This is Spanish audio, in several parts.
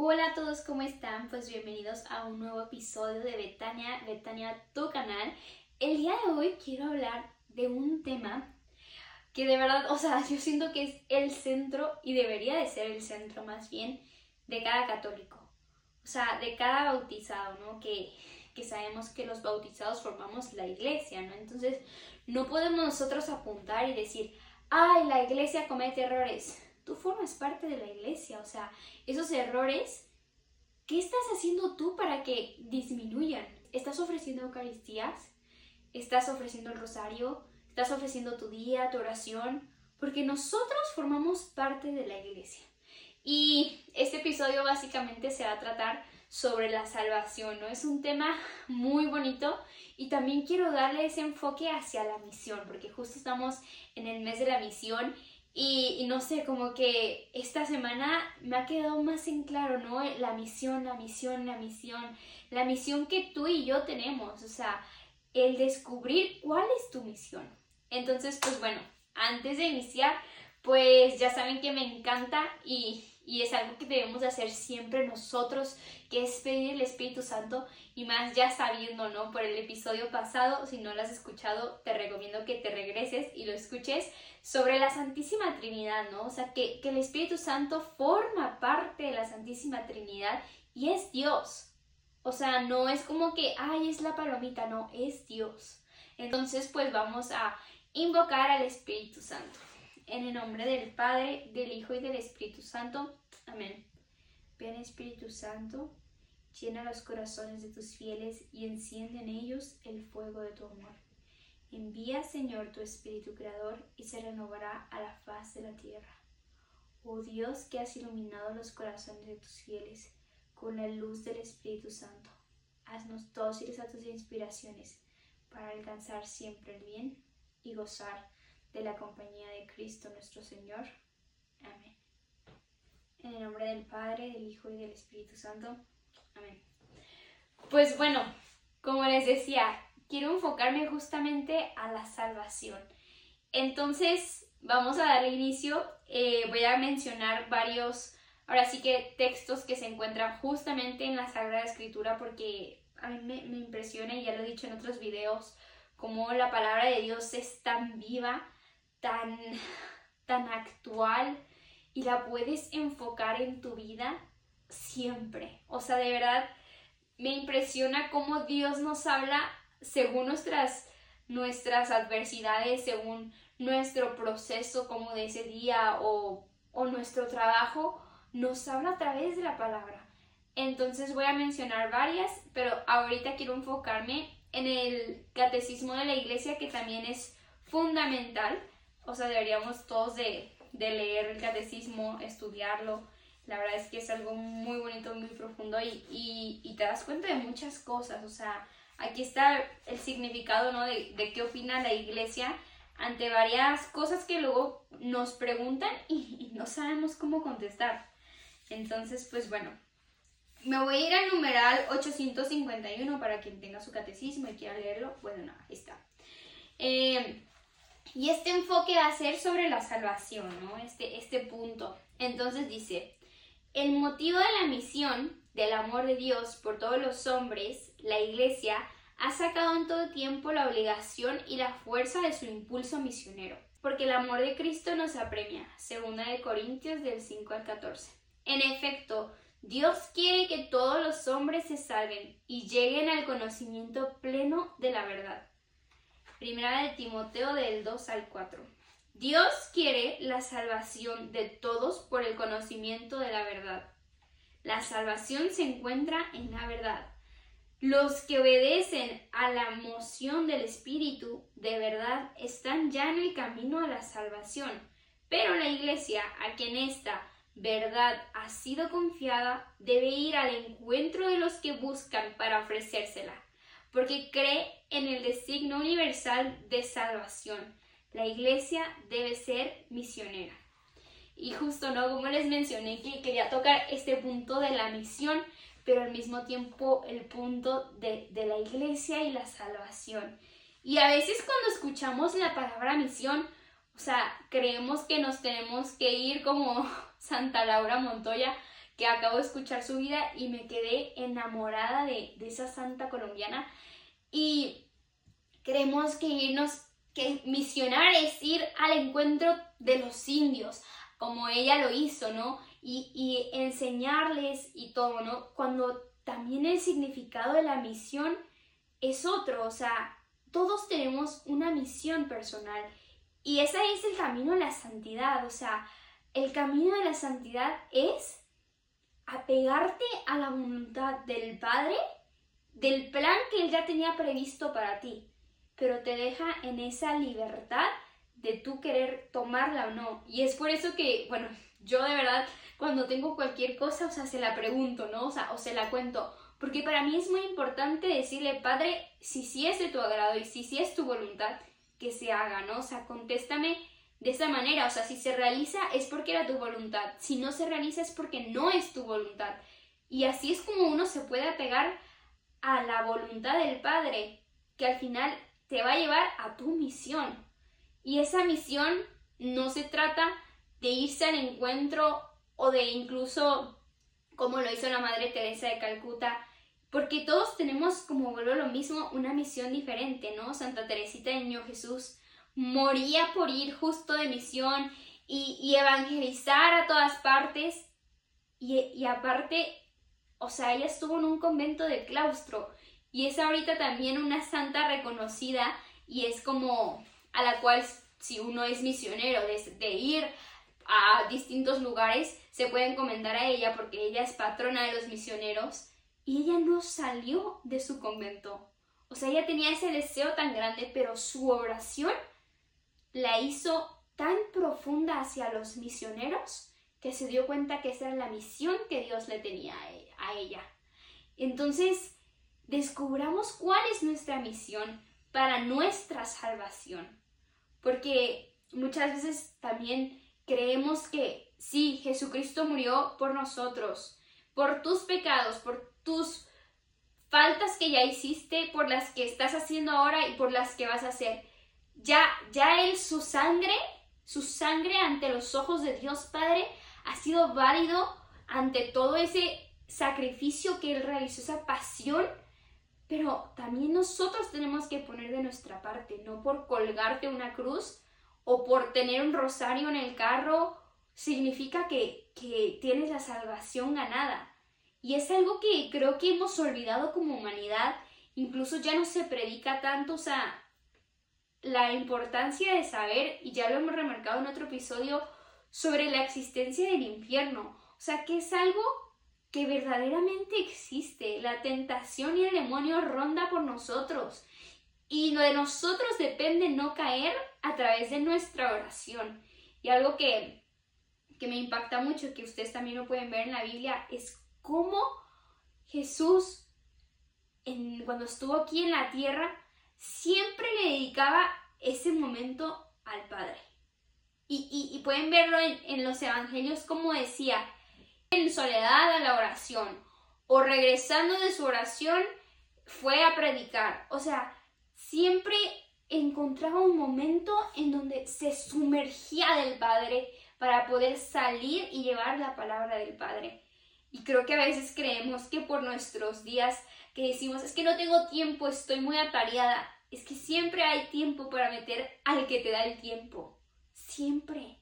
Hola a todos, ¿cómo están? Pues bienvenidos a un nuevo episodio de Betania, Betania, tu canal. El día de hoy quiero hablar de un tema que de verdad, o sea, yo siento que es el centro y debería de ser el centro más bien de cada católico. O sea, de cada bautizado, ¿no? Que, que sabemos que los bautizados formamos la iglesia, ¿no? Entonces, no podemos nosotros apuntar y decir, ay, la iglesia comete errores tú formas parte de la iglesia, o sea, esos errores, ¿qué estás haciendo tú para que disminuyan? ¿Estás ofreciendo Eucaristías? ¿Estás ofreciendo el rosario? ¿Estás ofreciendo tu día, tu oración? Porque nosotros formamos parte de la iglesia. Y este episodio básicamente se va a tratar sobre la salvación, ¿no? Es un tema muy bonito y también quiero darle ese enfoque hacia la misión, porque justo estamos en el mes de la misión y, no sé, como que esta semana me ha quedado más en claro, ¿no? La misión, la misión, la misión, la misión que tú y yo tenemos, o sea, el descubrir cuál es tu misión. Entonces, pues bueno, antes de iniciar, pues ya saben que me encanta y, y es algo que debemos de hacer siempre nosotros, que es pedir el Espíritu Santo y más ya sabiendo, ¿no? Por el episodio pasado, si no lo has escuchado, te recomiendo que te regreses y lo escuches sobre la Santísima Trinidad, ¿no? O sea, que, que el Espíritu Santo forma parte de la Santísima Trinidad y es Dios. O sea, no es como que, ay, es la palomita, no, es Dios. Entonces, pues vamos a invocar al Espíritu Santo. En el nombre del Padre, del Hijo y del Espíritu Santo. Amén. Ven Espíritu Santo, llena los corazones de tus fieles y enciende en ellos el fuego de tu amor. Envía, Señor, tu Espíritu Creador y se renovará a la faz de la tierra. Oh Dios, que has iluminado los corazones de tus fieles con la luz del Espíritu Santo, haznos dóciles a tus inspiraciones para alcanzar siempre el bien y gozar de la compañía de Cristo nuestro Señor. Amén. En el nombre del Padre, del Hijo y del Espíritu Santo. Amén. Pues bueno, como les decía, quiero enfocarme justamente a la salvación. Entonces, vamos a darle inicio. Eh, voy a mencionar varios, ahora sí que textos que se encuentran justamente en la Sagrada Escritura porque a mí me, me impresiona y ya lo he dicho en otros videos, cómo la palabra de Dios es tan viva, tan, tan actual y la puedes enfocar en tu vida siempre. O sea, de verdad me impresiona cómo Dios nos habla según nuestras, nuestras adversidades, según nuestro proceso como de ese día o, o nuestro trabajo, nos habla a través de la palabra. Entonces voy a mencionar varias, pero ahorita quiero enfocarme en el catecismo de la iglesia que también es fundamental. O sea, deberíamos todos de, de leer el catecismo, estudiarlo. La verdad es que es algo muy bonito, muy profundo y, y, te das cuenta de muchas cosas. O sea, aquí está el significado, ¿no? De, de, qué opina la iglesia ante varias cosas que luego nos preguntan y, no sabemos cómo contestar. Entonces, pues bueno, me voy a ir al numeral 851 para quien tenga su catecismo y quiera leerlo. Bueno, no, ahí está. Eh, y este enfoque va a ser sobre la salvación, ¿no? Este, este punto. Entonces dice, el motivo de la misión del amor de Dios por todos los hombres, la Iglesia, ha sacado en todo tiempo la obligación y la fuerza de su impulso misionero, porque el amor de Cristo nos apremia, segunda de Corintios del 5 al 14. En efecto, Dios quiere que todos los hombres se salven y lleguen al conocimiento pleno de la verdad. Primera de Timoteo del 2 al 4. Dios quiere la salvación de todos por el conocimiento de la verdad. La salvación se encuentra en la verdad. Los que obedecen a la moción del Espíritu de verdad están ya en el camino a la salvación, pero la Iglesia, a quien esta verdad ha sido confiada, debe ir al encuentro de los que buscan para ofrecérsela porque cree en el designio universal de salvación. La iglesia debe ser misionera. Y justo, ¿no? Como les mencioné que quería tocar este punto de la misión, pero al mismo tiempo el punto de, de la iglesia y la salvación. Y a veces cuando escuchamos la palabra misión, o sea, creemos que nos tenemos que ir como Santa Laura Montoya que acabo de escuchar su vida y me quedé enamorada de, esa santa colombiana. Y creemos que irnos, que misionar es ir al encuentro de los indios, como ella lo hizo, ¿no? Y, enseñarles y todo, ¿no? Cuando también el significado de la misión es otro, o sea, todos tenemos una misión personal y ese es el camino de la santidad, o sea, el camino de la santidad es apegarte a la voluntad del Padre, del plan que Él ya tenía previsto para ti, pero te deja en esa libertad de tú querer tomarla o no. Y es por eso que, bueno, yo de verdad cuando tengo cualquier cosa, o sea, se la pregunto, ¿no? O sea, o se la cuento. Porque para mí es muy importante decirle, Padre, si sí es de tu agrado y si sí es tu voluntad, que se haga, ¿no? O sea, contéstame de esa manera, o sea, si se realiza es porque era tu voluntad, si no se realiza es porque no es tu voluntad. Y así es como uno se puede apegar a la voluntad del Padre, que al final te va a llevar a tu misión. Y esa misión no se trata de irse al encuentro o de incluso, como lo hizo la Madre Teresa de Calcuta, porque todos tenemos, como vuelvo a lo mismo, una misión diferente, ¿no? Santa Teresita de Niño Jesús moría por ir justo de misión y, evangelizar a todas partes. Y, aparte, o sea, ella estuvo en un convento de claustro y es ahorita también una santa reconocida y es como a la cual si uno es misionero de, de ir a distintos lugares, se puede encomendar a ella porque ella es patrona de los misioneros y ella no salió de su convento. O sea, ella tenía ese deseo tan grande, pero su oración la hizo tan profunda hacia los misioneros que se dio cuenta que esa era la misión que Dios le tenía a ella. Entonces, descubramos cuál es nuestra misión para nuestra salvación. Porque muchas veces también creemos que sí, Jesucristo murió por nosotros, por tus pecados, por tus faltas que ya hiciste, por las que estás haciendo ahora y por las que vas a hacer ya, ya Él, su sangre, su sangre ante los ojos de Dios Padre ha sido válido ante todo ese sacrificio que Él realizó, esa pasión, pero también nosotros tenemos que poner de nuestra parte, no por colgarte una cruz o por tener un rosario en el carro, significa que, que tienes la salvación ganada. Y es algo que creo que hemos olvidado como humanidad, incluso ya no se predica tanto, o sea, la importancia de saber, y ya lo hemos remarcado en otro episodio, sobre la existencia del infierno. O sea, que es algo que verdaderamente existe. La tentación y el demonio ronda por nosotros. Y de nosotros depende no caer a través de nuestra oración. Y algo que, que me impacta mucho, que ustedes también lo pueden ver en la Biblia, es cómo Jesús, cuando estuvo aquí en la tierra, siempre le dedicaba ese momento al Padre. Y, pueden verlo en, los evangelios como decía, en soledad a la oración, o regresando de su oración fue a predicar. O sea, siempre encontraba un momento en donde se sumergía del Padre para poder salir y llevar la palabra del Padre. Y creo que a veces creemos que por nuestros días que decimos, es que no tengo tiempo, estoy muy atareada. Es que siempre hay tiempo para meter al que te da el tiempo. Siempre.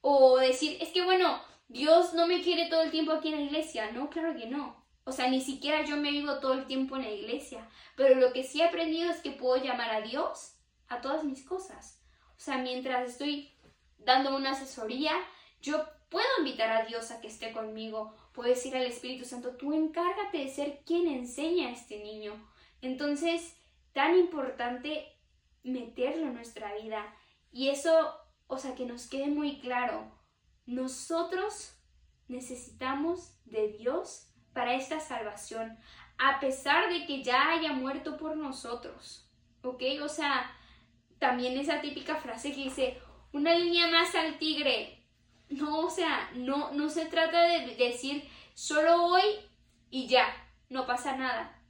O decir, es que bueno, Dios no me quiere todo el tiempo aquí en la iglesia. No, claro que no. O sea, ni siquiera yo me vivo todo el tiempo en la iglesia. Pero lo que sí he aprendido es que puedo llamar a Dios a todas mis cosas. O sea, mientras estoy dando una asesoría, yo puedo invitar a Dios a que esté conmigo puedo decir al Espíritu Santo, tú encárgate de ser quien enseña a este niño. Entonces, tan importante meterlo en nuestra vida. Y eso, o sea, que nos quede muy claro, nosotros necesitamos de Dios para esta salvación, a pesar de que ya haya muerto por nosotros. ¿Ok? O sea, también esa típica frase que dice, una línea más al tigre, no, o sea, no, no se trata de decir solo hoy y ya, no pasa nada.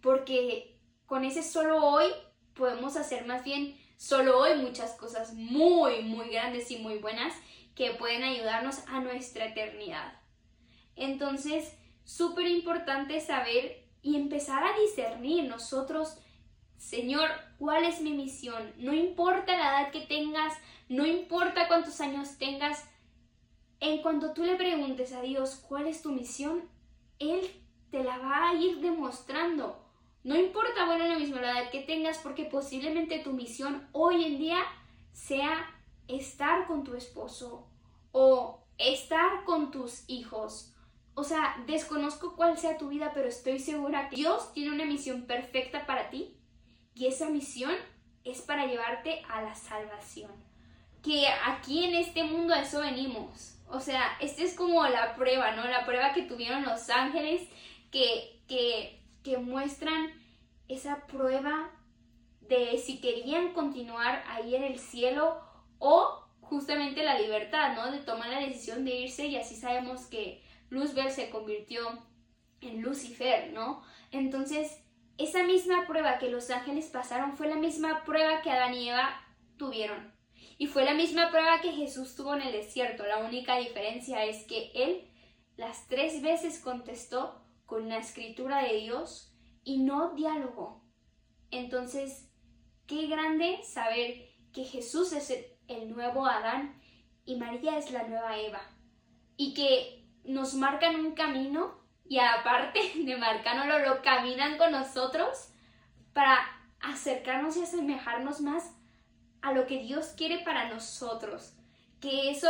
Porque con ese solo hoy podemos hacer más bien solo hoy muchas cosas muy, muy grandes y muy buenas que pueden ayudarnos a nuestra eternidad. Entonces, súper importante saber y empezar a discernir nosotros, Señor, ¿cuál es mi misión? No importa la edad que tengas, no importa cuántos años tengas, en cuanto tú le preguntes a Dios cuál es tu misión, Él te la va a ir demostrando. No importa, bueno, la edad que tengas, porque posiblemente tu misión hoy en día sea estar con tu esposo o estar con tus hijos. O sea, desconozco cuál sea tu vida, pero estoy segura que Dios tiene una misión perfecta para ti y esa misión es para llevarte a la salvación. Que aquí en este mundo a eso venimos. O sea, esta es como la prueba, ¿no? La prueba que tuvieron los ángeles que, que, que muestran esa prueba de si querían continuar ahí en el cielo o justamente la libertad, ¿no? De tomar la decisión de irse y así sabemos que Luzbel se convirtió en Lucifer, ¿no? Entonces, esa misma prueba que los ángeles pasaron fue la misma prueba que Adán y Eva tuvieron. Y fue la misma prueba que Jesús tuvo en el desierto. La única diferencia es que él las tres veces contestó con la escritura de Dios y no diálogo. Entonces, qué grande saber que Jesús es el nuevo Adán y María es la nueva Eva. Y que nos marcan un camino y aparte de marcárnoslo, lo caminan con nosotros para acercarnos y asemejarnos más a lo que Dios quiere para nosotros. Que eso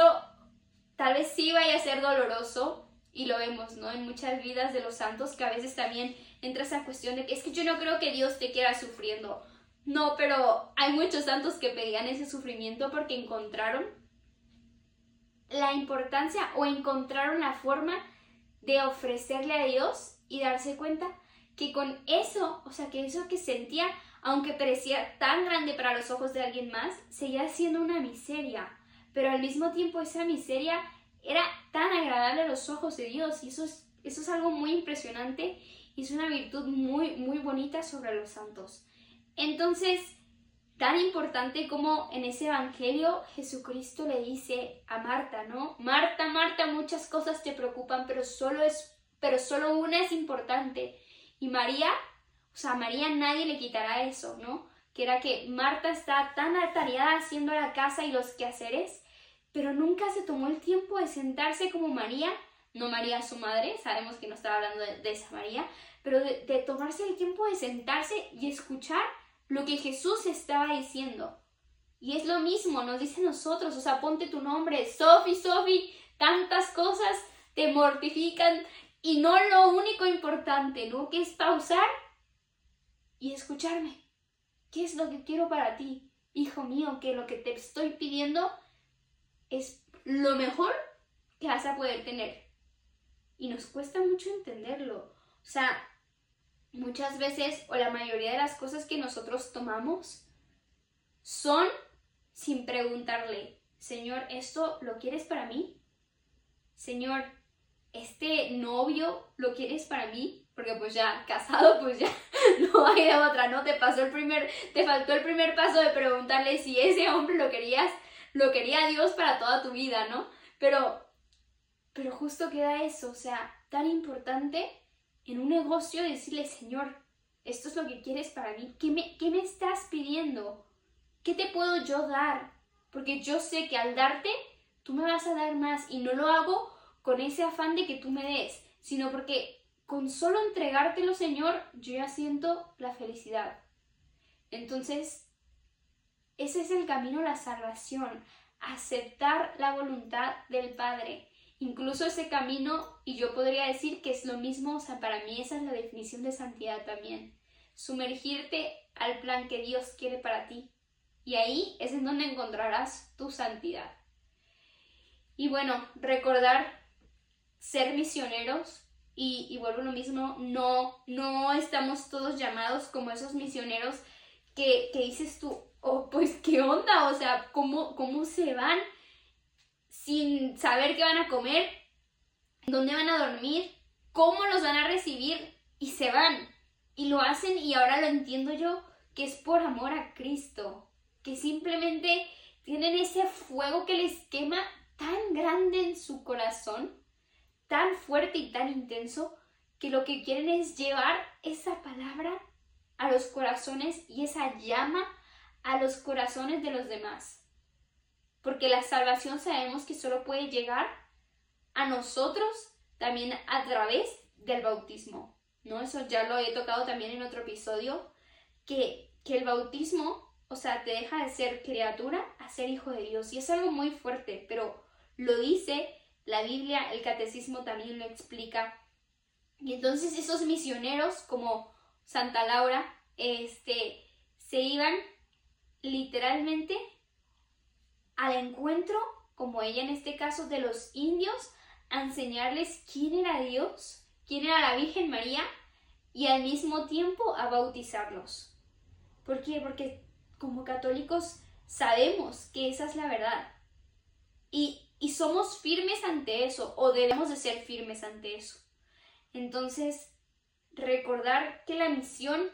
tal vez sí vaya a ser doloroso y lo vemos, ¿no? En muchas vidas de los santos que a veces también entra esa cuestión de que es que yo no creo que Dios te quiera sufriendo. No, pero hay muchos santos que pedían ese sufrimiento porque encontraron la importancia o encontraron la forma de ofrecerle a Dios y darse cuenta que con eso, o sea, que eso que sentía, aunque parecía tan grande para los ojos de alguien más, seguía siendo una miseria. Pero al mismo tiempo esa miseria era tan agradable a los ojos de Dios y eso es, algo muy impresionante y es una virtud muy, muy bonita sobre los santos. Entonces, tan importante como en ese Evangelio Jesucristo le dice a Marta, ¿no? Marta, Marta, muchas cosas te preocupan, pero solo es, pero solo una es importante. Y María, o sea, María nadie le quitará eso, ¿no? Que era que Marta está tan atareada haciendo la casa y los quehaceres, pero nunca se tomó el tiempo de sentarse como María, no María su madre, sabemos que no estaba hablando de, esa María, pero de tomarse el tiempo de sentarse y escuchar lo que Jesús estaba diciendo. Y es lo mismo, nos dice nosotros, o sea, ponte tu nombre, Sofi, Sofi, tantas cosas te mortifican y no lo único importante, ¿no? Que es pausar y escucharme. ¿Qué es lo que quiero para ti, hijo mío? Que lo que te estoy pidiendo es lo mejor que vas a poder tener. Y nos cuesta mucho entenderlo. O sea, muchas veces o la mayoría de las cosas que nosotros tomamos son sin preguntarle, Señor, ¿esto lo quieres para mí? Señor, ¿este novio lo quieres para mí? Porque pues ya casado, pues ya no hay de otra, ¿no? Te pasó el primer, te faltó el primer paso de preguntarle si ese hombre lo querías, lo quería Dios para toda tu vida, ¿no? Pero, pero justo queda eso, o sea, tan importante en un negocio decirle, Señor, esto es lo que quieres para mí, ¿qué me, qué me estás pidiendo? ¿Qué te puedo yo dar? Porque yo sé que al darte, tú me vas a dar más y no lo hago con ese afán de que tú me des, sino porque con solo entregártelo, Señor, yo ya siento la felicidad. Entonces, ese es el camino a la salvación, aceptar la voluntad del Padre incluso ese camino, y yo podría decir que es lo mismo, o sea, para mí esa es la definición de santidad también, sumergirte al plan que Dios quiere para ti. Y ahí es en donde encontrarás tu santidad. Y bueno, recordar ser misioneros y, vuelvo lo mismo, no, no estamos todos llamados como esos misioneros que, que dices tú, oh, pues qué onda, o sea, ¿cómo, cómo se van sin saber qué van a comer, dónde van a dormir, cómo los van a recibir y se van. Y lo hacen y ahora lo entiendo yo, que es por amor a Cristo, que simplemente tienen ese fuego que les quema tan grande en su corazón, tan fuerte y tan intenso que lo que quieren es llevar esa palabra a los corazones y esa llama a los corazones de los demás. Porque la salvación sabemos que solo puede llegar a nosotros también a través del bautismo. ¿No? Eso ya lo he tocado también en otro episodio, que, que el bautismo, o sea, te deja de ser criatura a ser hijo de Dios. Y es algo muy fuerte, pero lo dice la Biblia, el catecismo también lo explica. Y entonces esos misioneros como Santa Laura, este, se iban literalmente al encuentro, como ella en este caso, de los indios, a enseñarles quién era Dios, quién era la Virgen María y al mismo tiempo a bautizarlos. ¿Por qué? Porque como católicos sabemos que esa es la verdad. Y, y somos firmes ante eso, o debemos de ser firmes ante eso. Entonces, recordar que la misión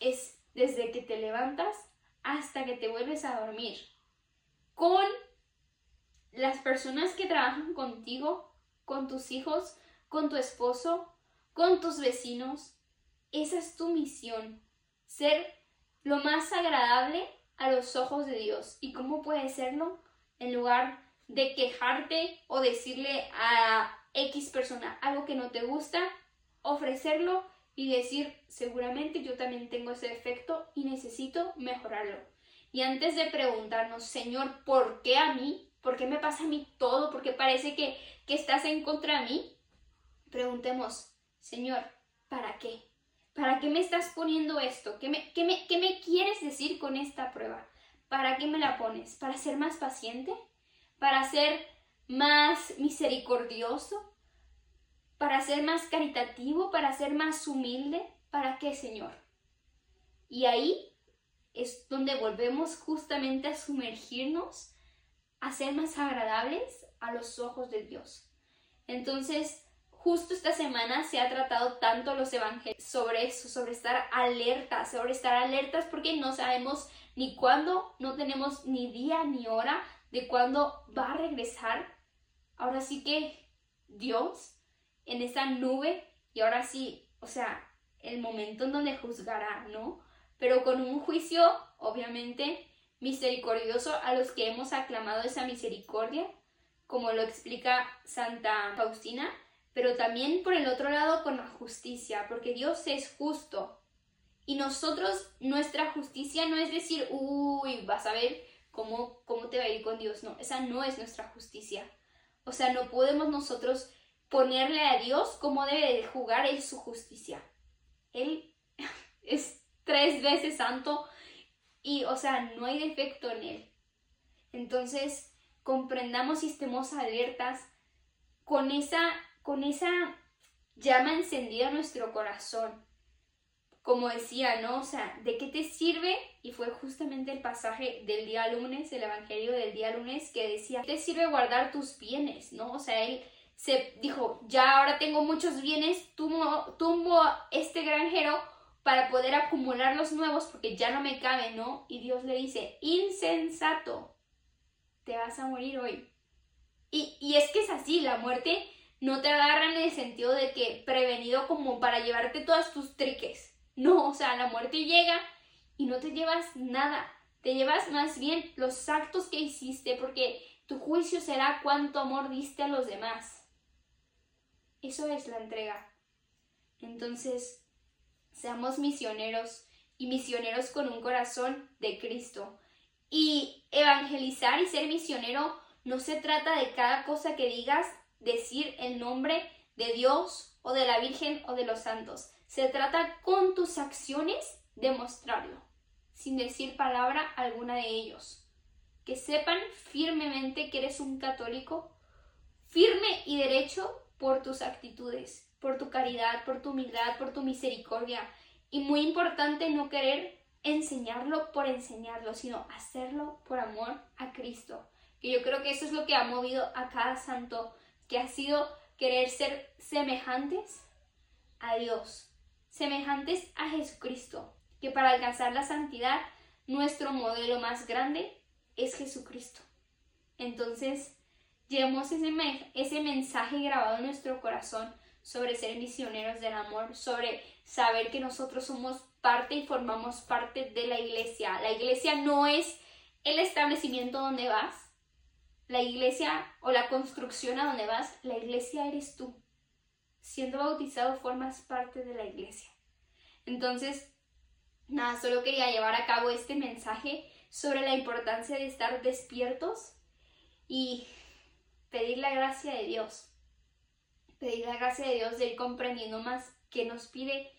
es desde que te levantas hasta que te vuelves a dormir. Con las personas que trabajan contigo, con tus hijos, con tu esposo, con tus vecinos. Esa es tu misión. Ser lo más agradable a los ojos de Dios. ¿Y cómo puede serlo? En lugar de quejarte o decirle a X persona algo que no te gusta, ofrecerlo y decir, seguramente yo también tengo ese defecto y necesito mejorarlo. Y antes de preguntarnos, Señor, ¿por qué a mí? ¿Por qué me pasa a mí todo? ¿Por qué parece que, que estás en contra de mí? Preguntemos, Señor, ¿para qué? ¿Para qué me estás poniendo esto? ¿Qué me, qué me, qué me quieres decir con esta prueba? ¿Para qué me la pones? ¿Para ser más paciente? ¿Para ser más misericordioso? para ser más caritativo, para ser más humilde. ¿Para qué, Señor? Y ahí es donde volvemos justamente a sumergirnos, a ser más agradables a los ojos de Dios. Entonces, justo esta semana se ha tratado tanto los evangelios sobre eso, sobre estar alertas, sobre estar alertas porque no sabemos ni cuándo, no tenemos ni día ni hora de cuándo va a regresar. Ahora sí que Dios en esa nube y ahora sí, o sea, el momento en donde juzgará, ¿no? Pero con un juicio, obviamente, misericordioso a los que hemos aclamado esa misericordia, como lo explica Santa Faustina, pero también por el otro lado con la justicia, porque Dios es justo. Y nosotros, nuestra justicia no es decir, uy, vas a ver cómo, cómo te va a ir con Dios. No, esa no es nuestra justicia. O sea, no podemos nosotros ponerle a Dios cómo debe de jugar en su justicia. Él es tres veces santo y, o sea, no hay defecto en él. Entonces, comprendamos y estemos alertas con esa, con esa llama encendida en nuestro corazón. Como decía, ¿no? O sea, ¿de qué te sirve? Y fue justamente el pasaje del día lunes, el evangelio del día lunes, que decía, ¿qué te sirve guardar tus bienes? ¿No? O sea, él se dijo, ya ahora tengo muchos bienes, tumbo, tumbo este granjero para poder acumular los nuevos porque ya no me cabe, ¿no? Y Dios le dice, insensato, te vas a morir hoy. Y, y es que es así, la muerte no te agarra en el sentido de que prevenido como para llevarte todas tus triques. No, o sea, la muerte llega y no te llevas nada. Te llevas más bien los actos que hiciste porque tu juicio será cuánto amor diste a los demás. Eso es la entrega. Entonces, seamos misioneros y misioneros con un corazón de Cristo. Y evangelizar y ser misionero no se trata de cada cosa que digas decir el nombre de Dios o de la Virgen o de los santos. Se trata con tus acciones demostrarlo, sin decir palabra alguna de ellos. Que sepan firmemente que eres un católico, firme y derecho por tus actitudes, por tu caridad, por tu humildad, por tu misericordia. Y muy importante no querer enseñarlo por enseñarlo, sino hacerlo por amor a Cristo. Que yo creo que eso es lo que ha movido a cada santo, que ha sido querer ser semejantes a Dios, semejantes a Jesucristo, que para alcanzar la santidad nuestro modelo más grande es Jesucristo. Entonces, llevemos ese, ese mensaje grabado en nuestro corazón sobre ser misioneros del amor, sobre saber que nosotros somos parte y formamos parte de la iglesia. La iglesia no es el establecimiento donde vas, la iglesia o la construcción a donde vas, la iglesia eres tú. Siendo bautizado formas parte de la iglesia. Entonces, nada, solo quería llevar a cabo este mensaje sobre la importancia de estar despiertos y pedir la gracia de Dios. Pedir la gracia de Dios de ir comprendiendo más qué nos pide,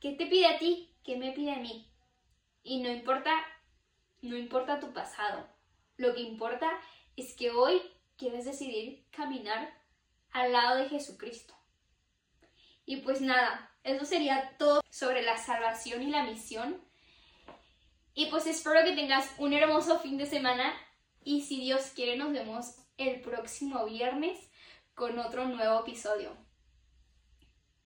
qué te pide a ti, qué me pide a mí. Y no importa, no importa tu pasado. Lo que importa es que hoy quieres decidir caminar al lado de Jesucristo. Y pues nada, eso sería todo sobre la salvación y la misión. Y pues espero que tengas un hermoso fin de semana y si Dios quiere nos vemos el próximo viernes con otro nuevo episodio.